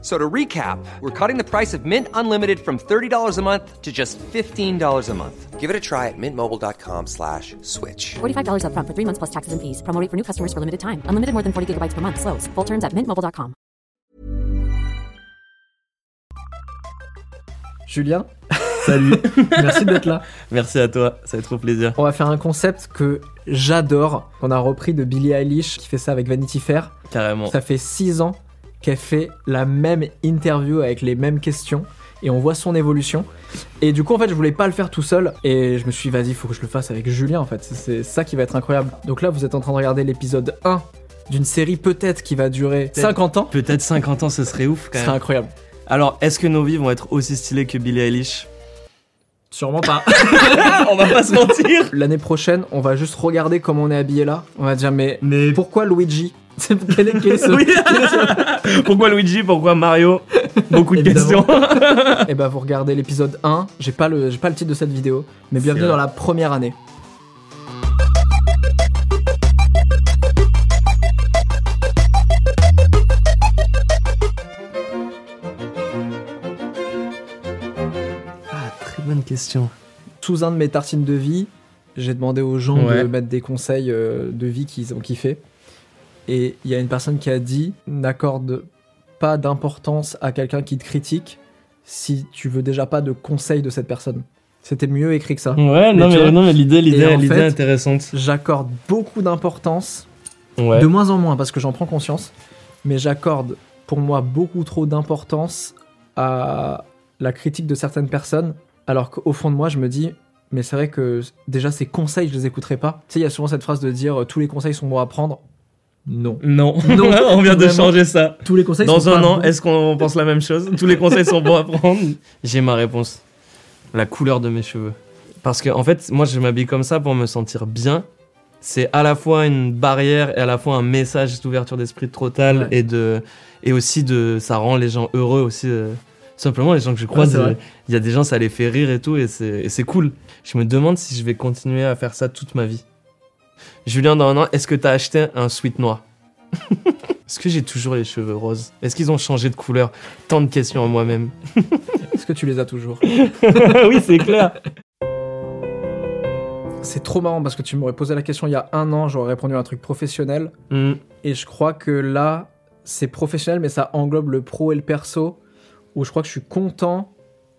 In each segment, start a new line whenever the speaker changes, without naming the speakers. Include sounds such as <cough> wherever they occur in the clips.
So to recap, we're cutting the price of Mint Unlimited from $30 a month to just $15 a month.
Give it a try at mintmobile.com slash switch.
$45 upfront for three months plus taxes and fees. Promo rate for new customers for limited time. Unlimited more than 40 gigabytes per month. Slows. Full terms at mintmobile.com.
Julien,
Salut, <laughs>
merci d'être là.
merci à toi, ça fait trop plaisir.
On va faire un concept que j'adore, qu'on a repris de Billie Eilish, qui fait ça avec Vanity Fair.
Carrément.
Ça fait 6 ans qu'elle fait la même interview avec les mêmes questions. Et on voit son évolution. Et du coup, en fait, je voulais pas le faire tout seul. Et je me suis dit, vas-y, faut que je le fasse avec Julien, en fait. C'est- ça qui va être incroyable. Donc là, vous êtes en train de regarder l'épisode 1 d'une série peut-être qui va durer 50 ans.
Peut-être 50 ans, ce serait ouf
Ce
quand
serait
même.
incroyable.
Alors, est-ce que nos vies vont être aussi stylées que Billie Eilish?
Sûrement pas. <laughs>
On va pas se mentir
L'année prochaine, on va juste regarder comment on est habillé là. On va dire, mais,
Mais
pourquoi Luigi? C'est- quel est, quel est ce-
Oui.
quel <laughs>
Pourquoi Luigi Pourquoi Mario? Beaucoup de
Évidemment.
questions. <laughs>
Et bah vous regardez l'épisode 1, j'ai pas le j'ai pas le titre de cette vidéo, mais bienvenue dans la première année.
Ah, très bonne question.
Sous un de mes tartines de vie, j'ai demandé aux gens
Ouais.
de mettre des conseils euh, de vie qu'ils ont kiffé. Et il y a une personne qui a dit n'accorde pas d'importance à quelqu'un qui te critique si tu veux déjà pas de conseils de cette personne. C'était mieux écrit que ça.
Ouais,
Mais
non, mais, non, mais l'idée, l'idée, l'idée
fait-
intéressante.
J'accorde beaucoup d'importance
Ouais.
De moins en moins, parce que j'en prends conscience, mais j'accorde pour moi beaucoup trop d'importance à la critique de certaines personnes, alors qu'au fond de moi, je me dis, mais c'est vrai que déjà ces conseils, je les écouterai pas. Tu sais, il y a souvent cette phrase de dire euh, tous les conseils sont bons à prendre. Non.
Non,
Non, <laughs>
on vient de changer ça.
Tous les conseils
Dans
sont
un an, est-ce qu'on pense la même chose? Tous les conseils sont bons à prendre? J'ai ma réponse. La couleur de mes cheveux. Parce que, en fait, moi, je m'habille comme ça pour me sentir bien. C'est à la fois une barrière et à la fois un message d'ouverture d'esprit total
Ouais.
et de et aussi de ça rend les gens heureux aussi. euh, simplement, les gens que je croise, euh, il y a des gens, ça les fait rire et tout, et c'est et c'est cool. Je me demande si je vais continuer à faire ça toute ma vie. Julien, dans un an, est-ce que t'as acheté un sweat noir <laughs> Est-ce que j'ai toujours les cheveux roses Est-ce qu'ils ont changé de couleur Tant de questions à moi-même. <laughs>
Est-ce que tu les as toujours <laughs>
oui, c'est clair.
C'est trop marrant parce que tu m'aurais posé la question il y a un an, j'aurais répondu à un truc professionnel.
Hmm.
Et je crois que là, c'est professionnel, mais ça englobe le pro et le perso. Où je crois que je suis content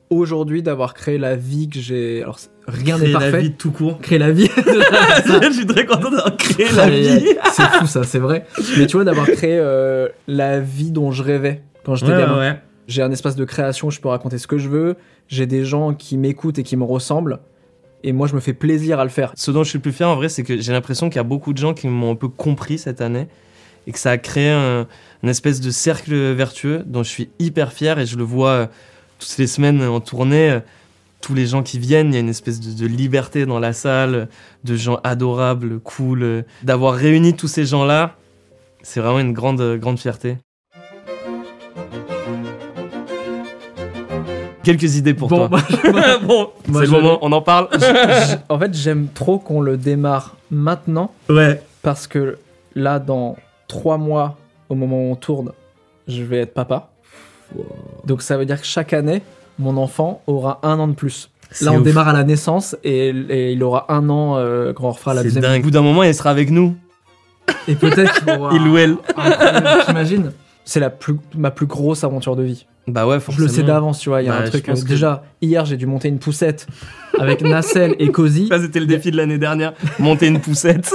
aujourd'hui d'avoir créé la vie que j'ai. Alors, rien n'est
Créer
parfait.
la vie tout court.
Créer la vie. <laughs> <laughs>
je suis très content d'avoir créé la vie.
C'est fou, ça, c'est vrai. Mais tu vois, d'avoir créé euh, la vie dont je rêvais quand j'étais
Ouais,
gamin.
ouais.
J'ai un espace de création où je peux raconter ce que je veux. J'ai des gens qui m'écoutent et qui me ressemblent. Et moi, je me fais plaisir à le faire.
Ce dont je suis le plus fier en vrai, c'est que j'ai l'impression qu'il y a beaucoup de gens qui m'ont un peu compris cette année et que ça a créé un, une espèce de cercle vertueux dont je suis hyper fier et je le vois euh, toutes les semaines en tournée. euh, Tous les gens qui viennent, il y a une espèce de, de liberté dans la salle, de gens adorables, cool. euh, D'avoir réuni tous ces gens-là, c'est vraiment une grande, euh, grande fierté. Quelques idées pour
Bon,
toi.
bah, <laughs>
bon, c'est le moment, on en parle. <laughs>
en fait, j'aime trop qu'on le démarre maintenant.
ouais.
Parce que là, dans trois mois, au moment où on tourne, je vais être papa. Donc ça veut dire que chaque année, mon enfant aura un an de plus. Là, on
ouf.
démarre à la naissance et, et il aura un an euh, quand on refera la
C'est
deuxième.
dingue. Au bout d'un moment, il sera avec nous.
Et peut-être qu'il aura. <laughs>
Il ou elle.
T'imagines? C'est la plus, ma plus grosse aventure de vie.
Bah ouais,
Je
forcément.
le sais d'avance, tu vois. Il y a
Bah,
un
je
truc. euh,
que-
Déjà, hier, j'ai dû monter une poussette avec Nacelle et Cozy.
Ça, c'était le défi de l'année dernière. Monter une poussette.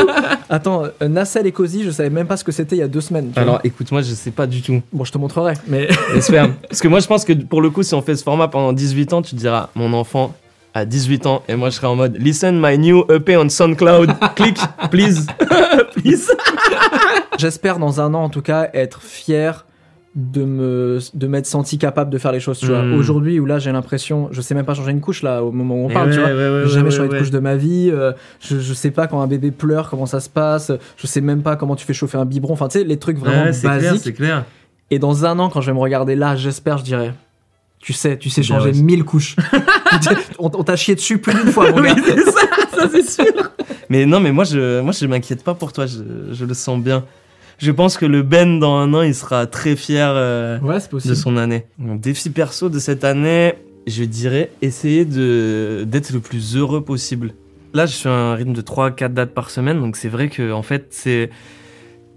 <laughs>
Attends, euh, Nacelle et Cozy, je savais même pas ce que c'était il y a deux semaines.
Alors, écoute, moi, je sais pas du tout.
Bon, je te montrerai. Mais <laughs>
J'espère. Parce que moi, je pense que pour le coup, si on fait ce format pendant 18 ans, tu te diras, mon enfant a 18 ans, et moi, je serai en mode, listen my new EP on SoundCloud. Click, please. <laughs> please.
J'espère dans un an en tout cas être fier de me de m'être senti capable de faire les choses tu vois
Mm.
aujourd'hui où là j'ai l'impression je sais même pas changer une couche là au moment où on
Et
parle tu
ouais,
vois
ouais, ouais,
j'ai jamais changé de couche de ma vie euh, je, je sais pas quand un bébé pleure comment ça se passe je sais même pas comment tu fais chauffer un biberon enfin tu sais les trucs vraiment
clair,
basiques
c'est clair.
et dans un an quand je vais me regarder là j'espère je dirais tu sais tu sais
Bien,
changer mille couches <laughs> on, on t'a chié dessus plus d'une fois mon gars.
ça c'est sûr. <laughs> Mais non, mais moi je, moi je m'inquiète pas pour toi, je, je le sens bien. Je pense que le Ben dans un an, il sera très fier euh,
ouais
de son année. Mon défi perso de cette année, je dirais essayer de d'être le plus heureux possible. Là, je suis à un rythme de 3-4 dates par semaine, donc c'est vrai que en fait c'est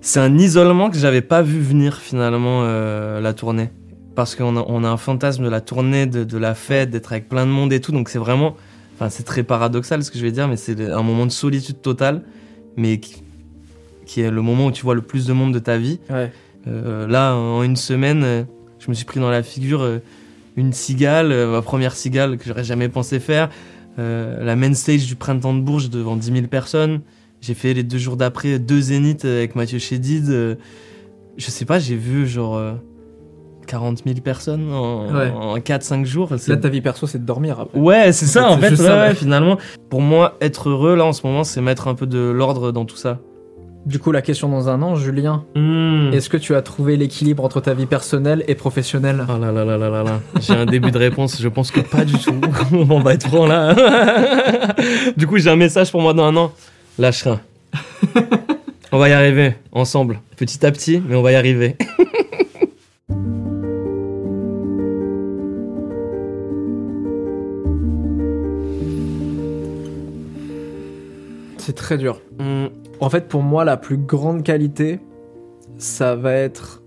c'est un isolement que j'avais pas vu venir finalement euh, la tournée. Parce qu'on a, on a un fantasme de la tournée, de, de la fête, d'être avec plein de monde et tout, donc c'est vraiment Enfin, c'est très paradoxal ce que je vais dire, mais c'est un moment de solitude totale, mais qui, qui est le moment où tu vois le plus de monde de ta vie.
ouais
Euh, là, en une semaine, euh, je me suis pris dans la figure euh, une cigale, ma première cigale que j'aurais jamais pensé faire. Euh, la main stage du printemps de Bourges devant 10 000 personnes. J'ai fait les deux jours d'après deux zéniths avec Mathieu Chédid. Euh, je sais pas, j'ai vu genre euh, 40 000 personnes en,
Ouais.
en 4-5 jours. C'est-
là ta vie perso c'est de dormir après
Ouais, c'est ça
fait,
en fait. ouais,
ça,
ouais. finalement, pour moi, être heureux là en ce moment, c'est mettre un peu de l'ordre dans tout ça.
Du coup la question dans un an Julien
Mmh.
Est-ce que tu as trouvé l'équilibre entre ta vie personnelle et professionnelle?
Oh là là là là là là. J'ai un début de réponse, je pense que pas du tout. <laughs> On va être franc là. <laughs> du coup, j'ai un message pour moi dans un an. Lâche rien. <laughs> On va y arriver, ensemble. Petit à petit, mais on va y arriver.
C'est très dur.
Mmh.
En fait, pour moi, la plus grande qualité, ça va être.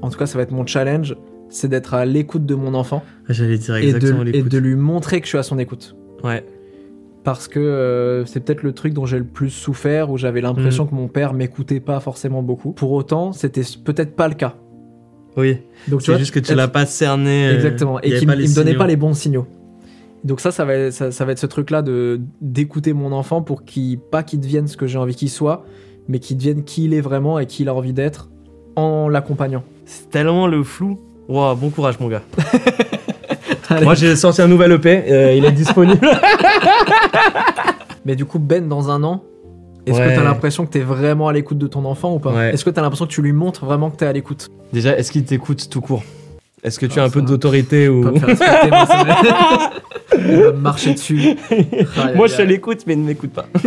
En tout cas, ça va être mon challenge, c'est d'être à l'écoute de mon enfant
J'allais dire
et
exactement
de, et de lui montrer que je suis à son écoute.
Ouais.
Parce que euh, c'est peut-être le truc dont j'ai le plus souffert, où j'avais l'impression que mon père m'écoutait pas forcément beaucoup. Pour autant, c'était peut-être pas le cas.
Oui.
Donc
C'est juste que tu l'as pas cerné. euh,
Exactement. Et
avait
qui
pas
me donnait
signaux.
pas les bons signaux. Donc ça, ça va, être- ça, ça va être ce truc-là de d'écouter mon enfant pour qu'il pas qu'il devienne ce que j'ai envie qu'il soit, mais qu'il devienne qui il est vraiment et qui il a envie d'être en l'accompagnant.
C'est tellement le flou. Wow, bon courage, mon gars. <laughs> Moi, j'ai sorti un nouvel EP. euh, il est disponible. <laughs>
Mais du coup, Ben, dans un an, est-ce
Ouais.
que t'as l'impression que t'es vraiment à l'écoute de ton enfant ou pas?
Ouais.
Est-ce que t'as l'impression que tu lui montres vraiment que t'es à l'écoute?
Déjà, est-ce qu'il t'écoute tout court? Est-ce que tu
Ah,
as un peu d'autorité ou...
Pas me va- Il va me marcher dessus. <laughs>
Moi, je l'écoute, mais il ne m'écoute pas. <laughs>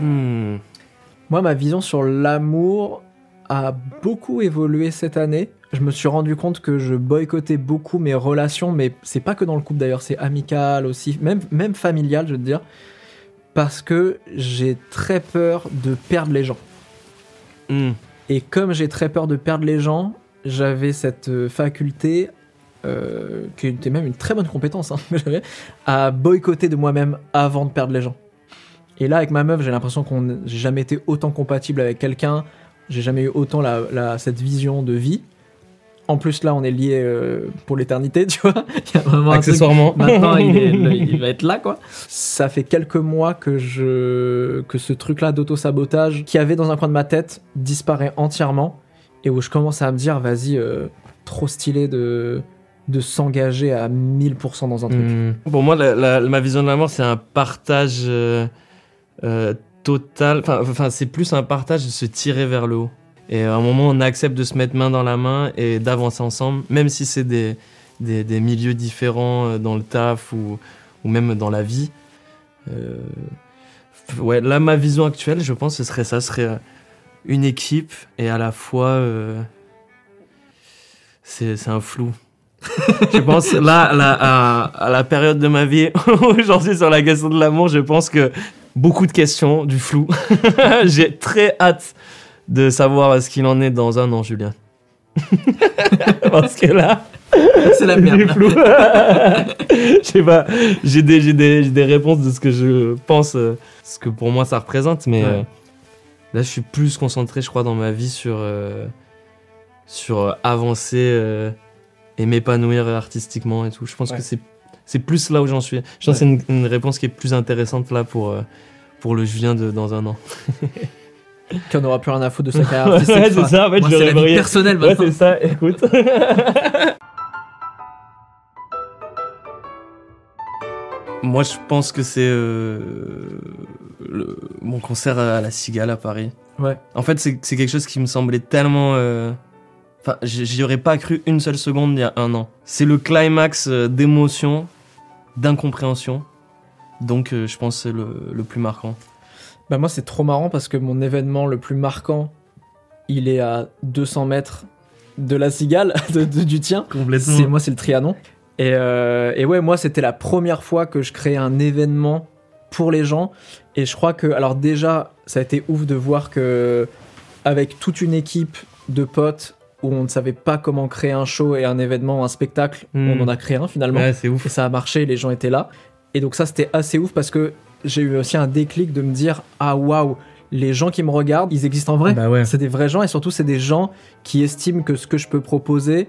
Hmm.
Moi, ma vision sur l'amour a beaucoup évolué cette année. Je me suis rendu compte que je boycottais beaucoup mes relations, mais c'est pas que dans le couple d'ailleurs, c'est amical aussi, même, même familial, je veux te dire. Parce que j'ai très peur de perdre les gens.
Hmm.
Et comme j'ai très peur de perdre les gens, j'avais cette euh, faculté, euh, qui était même une très bonne compétence, hein, <laughs> à boycotter de moi-même avant de perdre les gens. Et là, avec ma meuf, j'ai l'impression qu'on j'ai jamais été autant compatible avec quelqu'un, j'ai jamais eu autant cette vision de vie. En plus, là, on est liés euh, pour l'éternité, <laughs> tu vois. Il y a vraiment un truc-
Accessoirement.
Maintenant, il, est- <laughs> il va être là, quoi. Ça fait quelques mois que je que ce truc-là d'auto-sabotage qui avait dans un coin de ma tête disparaît entièrement et où je commence à me dire, vas-y, euh, trop stylé de de s'engager à 1000% dans un truc.
Hmm. Pour moi, la- la- ma vision de l'amour, c'est un partage euh, total. Enfin, c'est plus un partage de se tirer vers le haut. Et à un moment, on accepte de se mettre main dans la main et d'avancer ensemble, même si c'est des, des, des milieux différents euh, dans le taf ou, ou même dans la vie. Euh, ouais, là, ma vision actuelle, je pense, ce serait ça, ce serait euh, une équipe et à la fois, euh, c'est un flou. <laughs> je pense là, là à, à la période de ma vie <laughs> suis sur la question de l'amour, je pense que beaucoup de questions, du flou. <laughs> J'ai très hâte de savoir ce qu'il en est dans un an, Julien. <laughs> Parce que là,
C'est la merde. <laughs>
flou. <laughs> Je sais pas, j'ai des, j'ai des, j'ai des réponses de ce que je pense, euh, ce que pour moi ça représente, mais
Ouais.
euh, là je suis plus concentré, je crois, dans ma vie sur, euh, sur avancer et m'épanouir artistiquement et tout. Je pense
Ouais.
que c'est, c'est plus là où j'en suis. Je pense que c'est une, une réponse qui est plus intéressante là pour, pour le Julien de dans un an.
Qui en aura plus rien à foutre de sa carrière <laughs>
Ouais, c'est ça, en fait,
moi,
je
c'est
vais
la vie personnelle
Ouais, c'est ça, écoute. <laughs> Moi, je pense que c'est euh, le- mon concert à la Cigale à Paris.
Ouais.
En fait, c'est c'est quelque chose qui me semblait tellement. euh, Enfin, j'y aurais pas cru une seule seconde il y a un an. C'est le climax euh, d'émotion, d'incompréhension. Donc, euh, je pense que c'est le, le plus marquant.
Bah moi c'est trop marrant parce que mon événement le plus marquant, il est à 200 mètres de la cigale, <laughs> de- de- du tien.
Complètement.
C'est moi c'est le Trianon. Et, euh, et ouais moi c'était la première fois que je créais un événement pour les gens. Et je crois que alors déjà ça a été ouf de voir que avec toute une équipe de potes où on ne savait pas comment créer un show et un événement, un spectacle,
Hmm.
on en a créé un finalement.
Ouais, c'est ouf.
Et ça a marché, les gens étaient là. Et donc ça, c'était assez ouf parce que j'ai eu aussi un déclic de me dire, ah waouh, les gens qui me regardent, ils existent en vrai.
Bah ouais.
C'est des vrais gens et surtout, c'est des gens qui estiment que ce que je peux proposer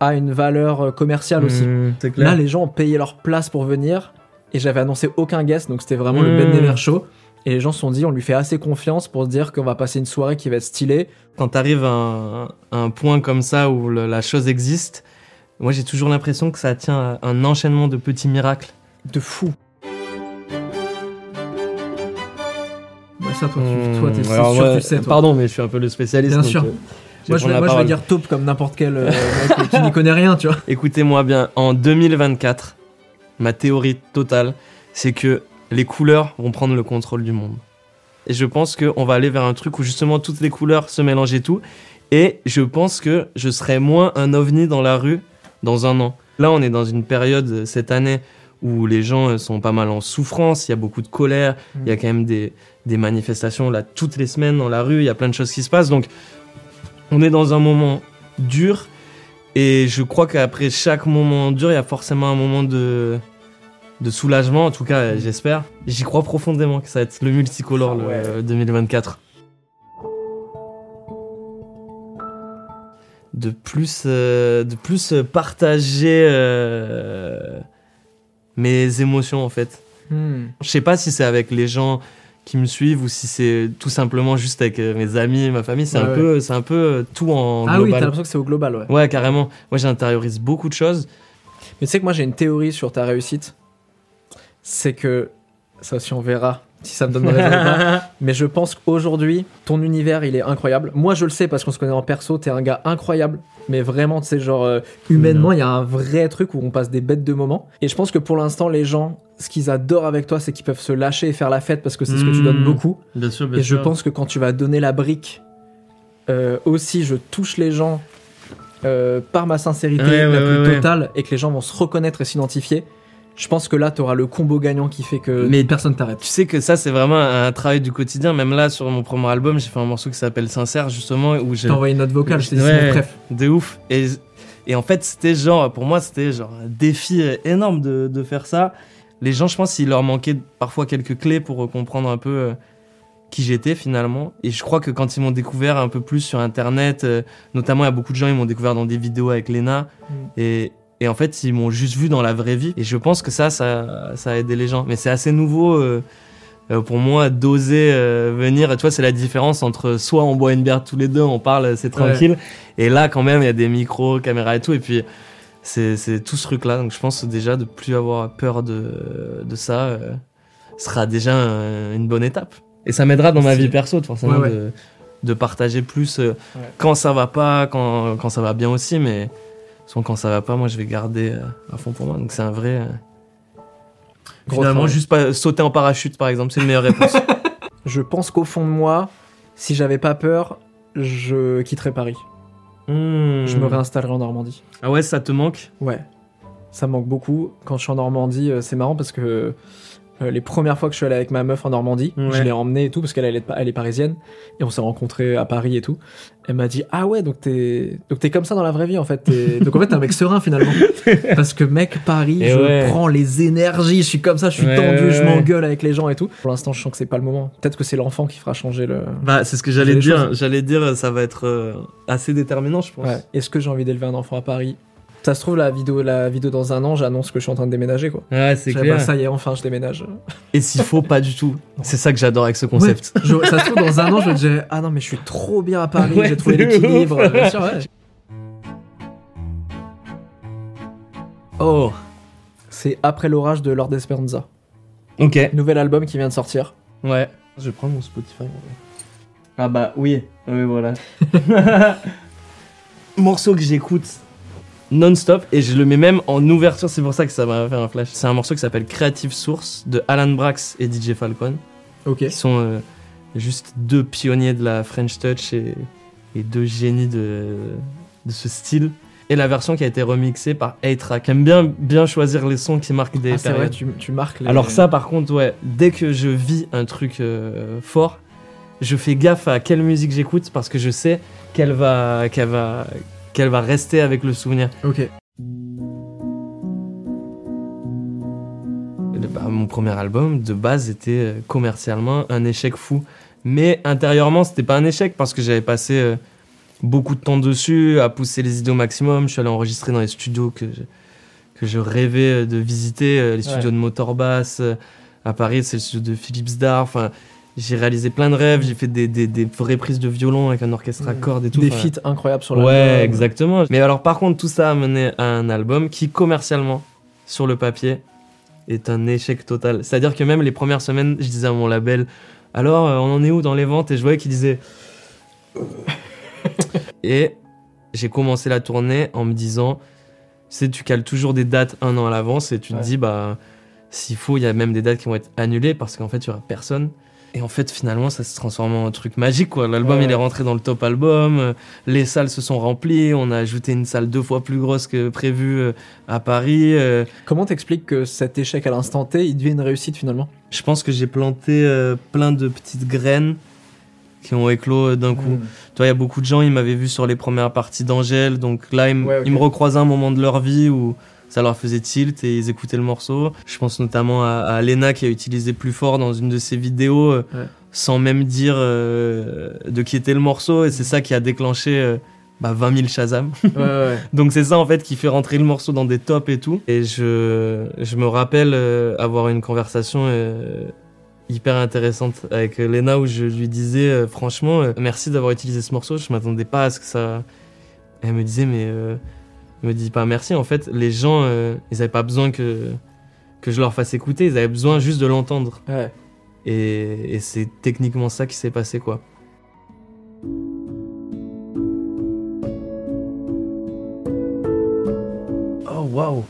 a une valeur euh, commerciale aussi.
Mmh, clair.
Là, les gens ont payé leur place pour venir et j'avais annoncé aucun guest, donc c'était vraiment le
Mm.
Ben Never Show. Et les gens se sont dit, on lui fait assez confiance pour se dire qu'on va passer une soirée qui va être stylée.
quand t'arrives à un, à un point comme ça où le- la chose existe, moi j'ai toujours l'impression que ça tient à un enchaînement de petits miracles.
De fou. Ça, toi, tu, toi, t'es c'est
alors
sûr,
moi-
tu sais, toi.
Pardon, mais je suis un peu le spécialiste.
Bien
donc,
sûr.
euh,
Moi, je vais,
la
moi, je vais
parole.
dire taupe comme n'importe quel euh, mec qui n'y connaît rien, tu vois. <laughs>
Écoutez-moi bien, en 2024, ma théorie totale, c'est que les couleurs vont prendre le contrôle du monde. Et je pense qu'on va aller vers un truc où justement toutes les couleurs se mélangent et tout. Et je pense que je serai moins un ovni dans la rue dans un an. Là, on est dans une période euh, cette année où les gens euh, sont pas mal en souffrance, il y a beaucoup de colère, il y a quand même des, des manifestations là toutes les semaines dans la rue, il y a plein de choses qui se passent. Donc, on est dans un moment dur et je crois qu'après chaque moment dur, il y a forcément un moment de, de soulagement, en tout cas, euh, j'espère. J'y crois profondément que ça va être le multicolore
Ah ouais.
le 2024. De plus, euh, de plus partager euh, mes émotions en fait.
Hmm.
Je sais pas si c'est avec les gens qui me suivent ou si c'est tout simplement juste avec euh, mes amis, ma famille. C'est
Ouais,
un
ouais.
peu, c'est un peu euh, tout en
Ah oui, t'as
global.
l'impression que c'est au global, ouais.
Ouais, carrément. Moi, j'intériorise beaucoup de choses.
Mais tu sais que moi, j'ai une théorie sur ta réussite. C'est que, ça aussi, on verra si ça me donne raison ou pas. <laughs> Mais je pense qu'aujourd'hui, ton univers, il est incroyable. Moi, je le sais parce qu'on se connaît en perso, t'es un gars incroyable. Mais vraiment, tu sais, genre, euh, humainement, il y a un vrai truc où on passe des bêtes de moments. Et je pense que pour l'instant, les gens, ce qu'ils adorent avec toi, c'est qu'ils peuvent se lâcher et faire la fête parce que c'est ce que tu
Mm.
donnes beaucoup.
Bien sûr,
Et je pense que quand tu vas donner la brique, euh, aussi, je touche les gens euh, par ma sincérité
Ouais,
la
ouais,
plus
ouais.
totale et que les gens vont se reconnaître et s'identifier. Je pense que là, tu auras le combo gagnant qui fait que
Mais-
personne t'arrête.
Tu sais que ça, c'est vraiment un travail du quotidien. Même là, sur mon premier album, j'ai fait un morceau qui s'appelle Sincère, justement, où j'ai.
T'as envoyé une note vocale, je t'ai dit
Ouais,
préf.
De ouf. Et, et en fait, c'était genre, pour moi, c'était genre un défi énorme de, de faire ça. Les gens, je pense, il leur manquait parfois quelques clés pour comprendre un peu euh, qui j'étais finalement. Et je crois que quand ils m'ont découvert un peu plus sur Internet, euh, notamment, il y a beaucoup de gens, ils m'ont découvert dans des vidéos avec Lena.
Mm.
Et, et en fait, ils m'ont juste vu dans la vraie vie. Et je pense que ça, ça, ça a aidé les gens. Mais c'est assez nouveau. euh, euh, pour moi, d'oser euh, venir, tu vois, c'est la différence entre soit on boit une bière tous les deux, on parle, c'est tranquille, et là, quand même, il y a des micros, caméras et tout, et puis c'est c'est tout ce truc-là. Donc, je pense déjà de plus avoir peur de, de ça euh, sera déjà un- une bonne étape. Et ça m'aidera dans ma vie perso, forcément,
Ouais, ouais.
De, de partager plus quand ça va pas, quand, quand ça va bien aussi, mais souvent quand ça va pas, moi, je vais garder euh, à fond pour moi. Donc, c'est un vrai. euh,
Gros
Finalement,
travail.
juste pas sauter en parachute, par exemple, c'est une meilleure réponse. <laughs>
Je pense qu'au fond de moi, si j'avais pas peur, je quitterais Paris.
Hmm.
Je me réinstallerais en Normandie.
Ah ouais, ça te manque?
Ouais, ça me manque beaucoup. Quand je suis en Normandie, euh, c'est marrant parce que euh, les premières fois que je suis allé avec ma meuf en Normandie,
Ouais.
je l'ai emmenée et tout parce qu'elle elle est, elle est parisienne et on s'est rencontrés à Paris et tout. Elle m'a dit ah ouais donc t'es donc t'es comme ça dans la vraie vie en fait. T'es- donc en fait t'es un mec serein finalement <laughs> parce que mec Paris,
Et
je
ouais.
prends les énergies, je suis comme ça, je suis
Ouais,
tendu, je m'engueule avec les gens et tout. Pour l'instant je sens que c'est pas le moment. Peut-être que c'est l'enfant qui fera changer le.
Bah, c'est ce que j'allais dire. J'allais dire, ça va être euh, assez déterminant, je pense.
Ouais. Est-ce que j'ai envie d'élever un enfant à Paris? Ça se trouve, la vidéo, la vidéo dans un an, j'annonce que je suis en train de déménager, quoi.
Ouais, c'est clair.
bah, ça y est, enfin, je déménage.
Et s'il faut, pas du tout. C'est ça que j'adore avec ce concept.
Ouais, je- ça se trouve, dans un an, je me dirais, ah non, mais je suis trop bien à Paris,
Ouais,
j'ai trouvé l'équilibre.
ouf.
Bien sûr, ouais.
Oh.
C'est Après l'orage de Lord Esperanza.
Ok.
Nouvel album qui vient de sortir.
Ouais. Je vais prendre mon Spotify. Ah bah oui. Oui, voilà. <laughs> <laughs> morceau que j'écoute non-stop et je le mets même en ouverture, c'est pour ça que ça m'a fait un flash. C'est un morceau qui s'appelle Creative Source de Alan Brax et DJ Falcon,
Ok.
qui sont euh, juste deux pionniers de la French Touch et, et deux génies de, de ce style. Et la version qui a été remixée par A-Track. Aime bien, bien choisir les sons qui marquent des
Ah, c'est vrai,
périodes.
tu, tu marques les...
Alors ça par contre ouais, dès que je vis un truc euh, fort, je fais gaffe à quelle musique j'écoute parce que je sais qu'elle va qu'elle va qu'elle va rester avec le souvenir.
Ok.
Bah, mon premier album de base était euh, commercialement un échec fou, mais intérieurement c'était pas un échec parce que j'avais passé euh, beaucoup de temps dessus à pousser les idées au maximum. Je suis allé enregistrer dans les studios que je, que je rêvais de visiter, euh, les studios
Ouais.
de Motorbass euh, à Paris, c'est le studio de Philips Dar. Enfin, j'ai réalisé plein de rêves, j'ai fait des, des, des vraies prises de violon avec un orchestre à cordes et tout.
Des
Enfin,
feats incroyables sur l'album.
Ouais, exactement. Mais alors, par contre, tout ça a mené à un album qui, commercialement, sur le papier, est un échec total. C'est-à-dire que même les premières semaines, je disais à mon label, alors, euh, on en est où dans les ventes? Et je voyais qu'il disait. <laughs> et j'ai commencé la tournée en me disant, tu sais, tu cales toujours des dates un an à l'avance et tu
Ouais.
te dis, bah, s'il faut, il y a même des dates qui vont être annulées parce qu'en fait, il y aura personne. Et en fait, finalement, ça se transforme en un truc magique, quoi. L'album,
Ouais,
il est rentré dans le top album. euh, Les salles se sont remplies. On a ajouté une salle deux fois plus grosse que prévu euh, à Paris. euh.
Comment t'expliques que cet échec à l'instant T, il devient une réussite finalement?
Je pense que j'ai planté euh, plein de petites graines qui ont éclos d'un coup.
Hmm.
Tu vois, il y a beaucoup de gens, ils m'avaient vu sur les premières parties d'Angèle. Donc là, ils,
Ouais,
ils me recroisaient à un moment de leur vie où ça leur faisait tilt et ils écoutaient le morceau. Je pense notamment à, à Lena qui a utilisé plus fort dans une de ses vidéos euh,
Ouais.
sans même dire euh, de qui était le morceau. Et c'est ça qui a déclenché euh, bah, 20 000 Shazam.
Ouais, ouais. <laughs>
Donc c'est ça en fait qui fait rentrer le morceau dans des tops et tout. Et je, je me rappelle euh, avoir une conversation euh, hyper intéressante avec euh, Lena où je lui disais euh, franchement euh, merci d'avoir utilisé ce morceau. Je m'attendais pas à ce que ça. Elle me disait mais euh, me dit pas merci. En fait les gens euh, ils avaient pas besoin que que je leur fasse écouter. Ils avaient besoin juste de l'entendre.
Ouais.
Et, et c'est techniquement ça qui s'est passé quoi. Oh waouh.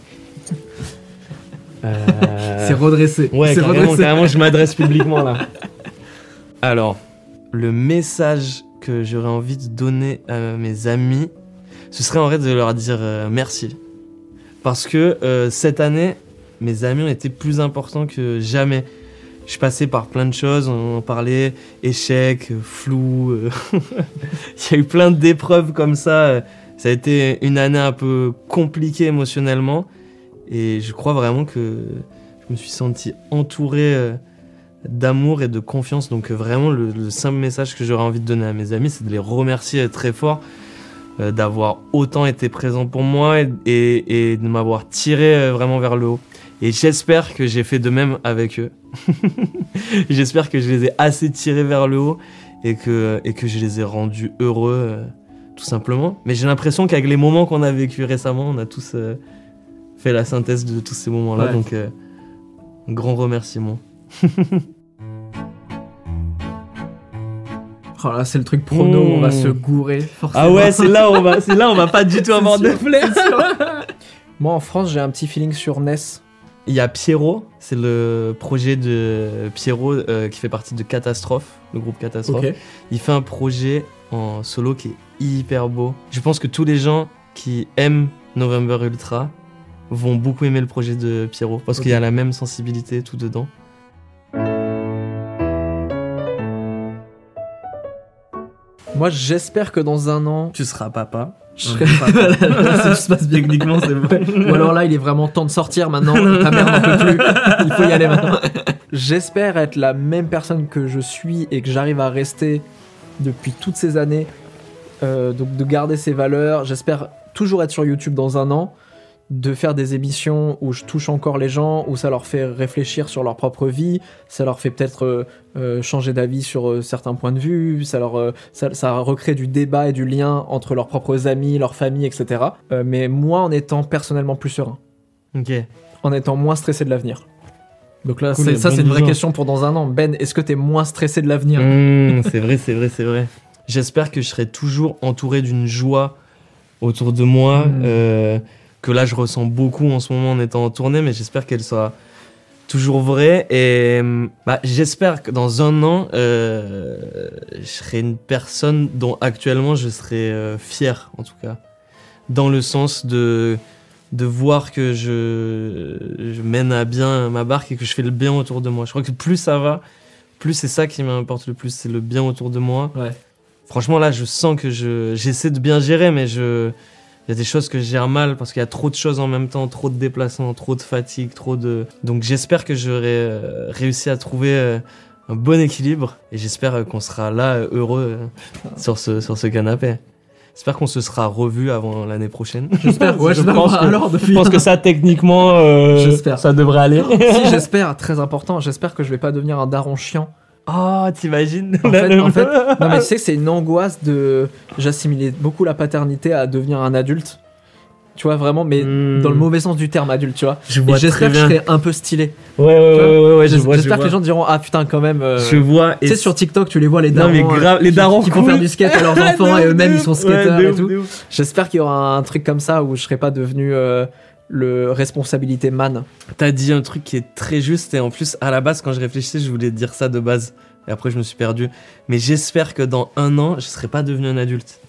Euh,
C'est redressé.
Ouais,
c'est
carrément,
redressé.
carrément, je m'adresse publiquement là. <laughs> Alors, le message que j'aurais envie de donner à mes amis, ce serait en vrai de leur dire euh, merci. Parce que euh, cette année, mes amis ont été plus importants que jamais. Je passé par plein de choses, on en parlait, échecs, euh, flou. <laughs> Il y a eu plein d'épreuves comme ça. Ça a été une année un peu compliquée émotionnellement. Et je crois vraiment que je me suis senti entouré d'amour et de confiance. Donc vraiment, le, le simple message que j'aurais envie de donner à mes amis, c'est de les remercier très fort euh, d'avoir autant été présent pour moi et, et- et de m'avoir tiré euh, vraiment vers le haut. Et j'espère que j'ai fait de même avec eux. <laughs> j'espère que je les ai assez tirés vers le haut et que, et que je les ai rendus heureux, euh, tout simplement. Mais j'ai l'impression qu'avec les moments qu'on a vécu récemment, on a tous euh, fait la synthèse de tous ces moments-là.
Ouais.
Donc, euh, un grand remerciement. <laughs>
Oh là, c'est le truc prono où on va se gourer. Forcément.
Ah ouais, c'est là où on va, c'est là où on va pas du <laughs> tout avoir de plaisir. <laughs>
Moi en France, j'ai un petit feeling sur NES.
Il y a Pierrot, c'est le projet de Pierrot euh, qui fait partie de Catastrophe, le groupe Catastrophe. Il fait un projet en solo qui est hyper beau. Je pense que tous les gens qui aiment November Ultra vont beaucoup aimer le projet de Pierrot parce qu'il y a la même sensibilité tout dedans.
Moi, j'espère que dans un an,
Tu seras papa.
je serai Voilà, si tout se passe bien.
Techniquement, c'est bon.
Ou alors là, il est vraiment temps de sortir maintenant. Ta mère n'en peut plus. Il faut y aller maintenant. J'espère être la même personne que je suis et que j'arrive à rester depuis toutes ces années. Euh, donc de garder ces valeurs. J'espère toujours être sur YouTube dans un an, de faire des émissions où je touche encore les gens, où ça leur fait réfléchir sur leur propre vie, ça leur fait peut-être euh, euh, changer d'avis sur euh, certains points de vue, ça leur ça, ça recrée du débat et du lien entre leurs propres amis, leur famille, etc. Mais moi en étant personnellement plus serein,
Ok.
en étant moins stressé de l'avenir. Donc là,
Cool,
ça c'est une vraie question pour dans un an. Ben, est-ce que t'es moins stressé de l'avenir?
Mmh, <laughs> c'est vrai, c'est vrai, c'est vrai. J'espère que je serai toujours entouré d'une joie autour de moi,
Mm.
Que là je ressens beaucoup en ce moment en étant en tournée, mais j'espère qu'elle soit toujours vraie. Et hum, bah, j'espère que dans un an, euh, je serai une personne dont actuellement je serai euh, fier, en tout cas. Dans le sens de, de voir que je, je mène à bien ma barque et que je fais le bien autour de moi. Je crois que plus ça va, plus c'est ça qui m'importe le plus, c'est le bien autour de moi.
Ouais.
Franchement, là, je sens que je, j'essaie de bien gérer, mais je, il y a des choses que je gère mal parce qu'il y a trop de choses en même temps, trop de déplacements, trop de fatigue, trop de. Donc, j'espère que j'aurai euh, réussi à trouver euh, un bon équilibre et j'espère euh, qu'on sera là heureux sur ce, sur ce canapé. J'espère qu'on se sera revu avant l'année prochaine. <laughs>
J'espère. Ouais,
Je pense que-
Alors, depuis.
Je pense que ça, techniquement, euh,
J'espère.
ça devrait aller.
si j'espère, très important, j'espère que je vais pas devenir un daron chiant.
Oh, t'imagines
En fait, en fait, <laughs> non mais tu sais que c'est une angoisse de j'assimilais beaucoup la paternité à devenir un adulte. Tu vois vraiment mais
Hmm.
dans le mauvais sens du terme adulte, tu vois.
Je vois
j'espère que je serai un peu stylé.
Ouais, ouais, ouais, ouais, ouais, je
J'es-
vois. je
J'espère que
vois.
les gens diront ah putain quand même euh,
Je vois.
tu sais sur TikTok tu les vois les darons
Non, mais grave,
euh,
les
qui-
darons
qui, font
cool.
faire du skate à leurs <laughs> enfants et eux-mêmes ils sont.
Ouais,
skateurs
de
et tout. J'espère qu'il y aura un truc comme ça où je serai pas devenu euh, le responsabilité man.
T'as dit un truc qui est très juste et en plus à la base quand je réfléchissais je voulais dire ça de base et après je me suis perdu. Mais j'espère que dans un an je serai pas devenu un adulte.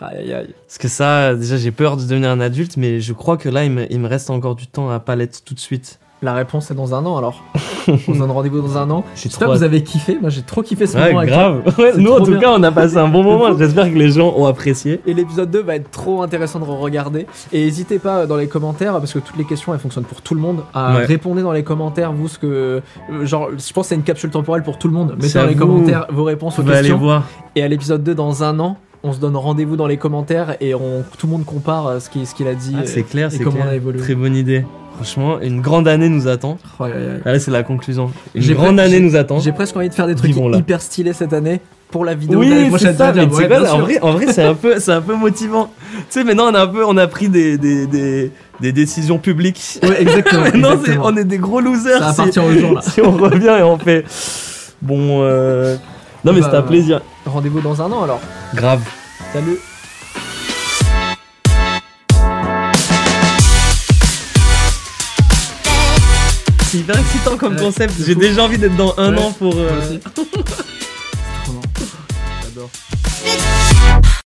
Aïe aïe aïe.
Parce que ça déjà j'ai peur de devenir un adulte mais je crois que là il me, il me reste encore du temps à pas l'être tout de suite.
La réponse est dans un an alors. <laughs> On se donne rendez-vous dans un an. J'espère que vous avez kiffé. Moi j'ai trop kiffé ce
Ouais
moment avec
grave. Ouais,
C'est
nous en tout
bien.
cas on a passé un bon <laughs> moment. J'espère que les gens ont apprécié.
Et l'épisode 2 va être trop intéressant de regarder. Et n'hésitez pas dans les commentaires, parce que toutes les questions elles fonctionnent pour tout le monde, à
Ouais.
répondre dans les commentaires, vous ce que. euh, Genre, je pense que c'est une capsule temporelle pour tout le monde. Mettez dans les
vous.
commentaires vos réponses
On
aux
va aller
questions.
voir.
Et à l'épisode 2 dans un an, on se donne rendez-vous dans les commentaires et on, tout le monde compare euh, ce qu'il ce qu'il a dit.
Ah, c'est clair, c'est
comment
clair.
on a évolué.
Très bonne idée. Franchement, une grande année nous attend.
Oh,
Là, c'est la conclusion. Une grande année nous attend.
J'ai presque envie de faire des trucs hyper stylés cette année pour la vidéo de
Oui,
l'année
c'est
prochaine.
ça. Mais
ouais,
quoi, en vrai, en vrai, c'est un peu, c'est un peu motivant. Tu sais, maintenant, on a un peu, on a pris des, des, des, des décisions publiques.
Ouais, exactement. <laughs>
Maintenant, on est des gros losers.
Ça
si-
appartient aux gens là. <laughs>
Si on revient et on fait, bon, euh... non mais
Bah,
c'était un plaisir.
Rendez-vous dans un an alors.
Grave.
Salut.
C'est hyper excitant comme
Ouais,
concept. J'ai déjà envie d'être dans un
Ouais,
an pour. euh. <laughs>